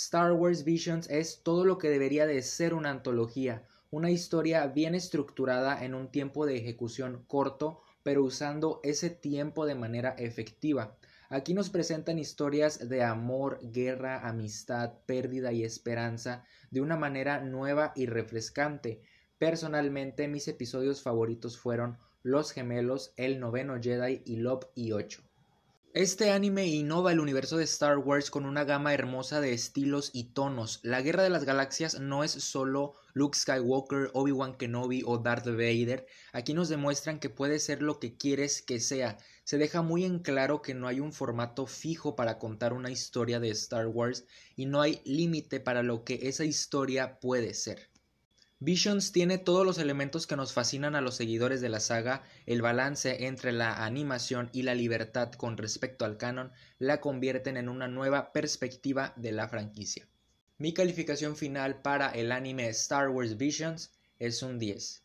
Star Wars Visions es todo lo que debería de ser una antología, una historia bien estructurada en un tiempo de ejecución corto, pero usando ese tiempo de manera efectiva. Aquí nos presentan historias de amor, guerra, amistad, pérdida y esperanza de una manera nueva y refrescante. Personalmente mis episodios favoritos fueron Los Gemelos, El Noveno Jedi y Love y 8. Este anime innova el universo de Star Wars con una gama hermosa de estilos y tonos. La Guerra de las Galaxias no es solo Luke Skywalker, Obi-Wan Kenobi o Darth Vader. Aquí nos demuestran que puede ser lo que quieres que sea. Se deja muy en claro que no hay un formato fijo para contar una historia de Star Wars y no hay límite para lo que esa historia puede ser. Visions tiene todos los elementos que nos fascinan a los seguidores de la saga, el balance entre la animación y la libertad con respecto al canon la convierten en una nueva perspectiva de la franquicia. Mi calificación final para el anime Star Wars Visions es un 10.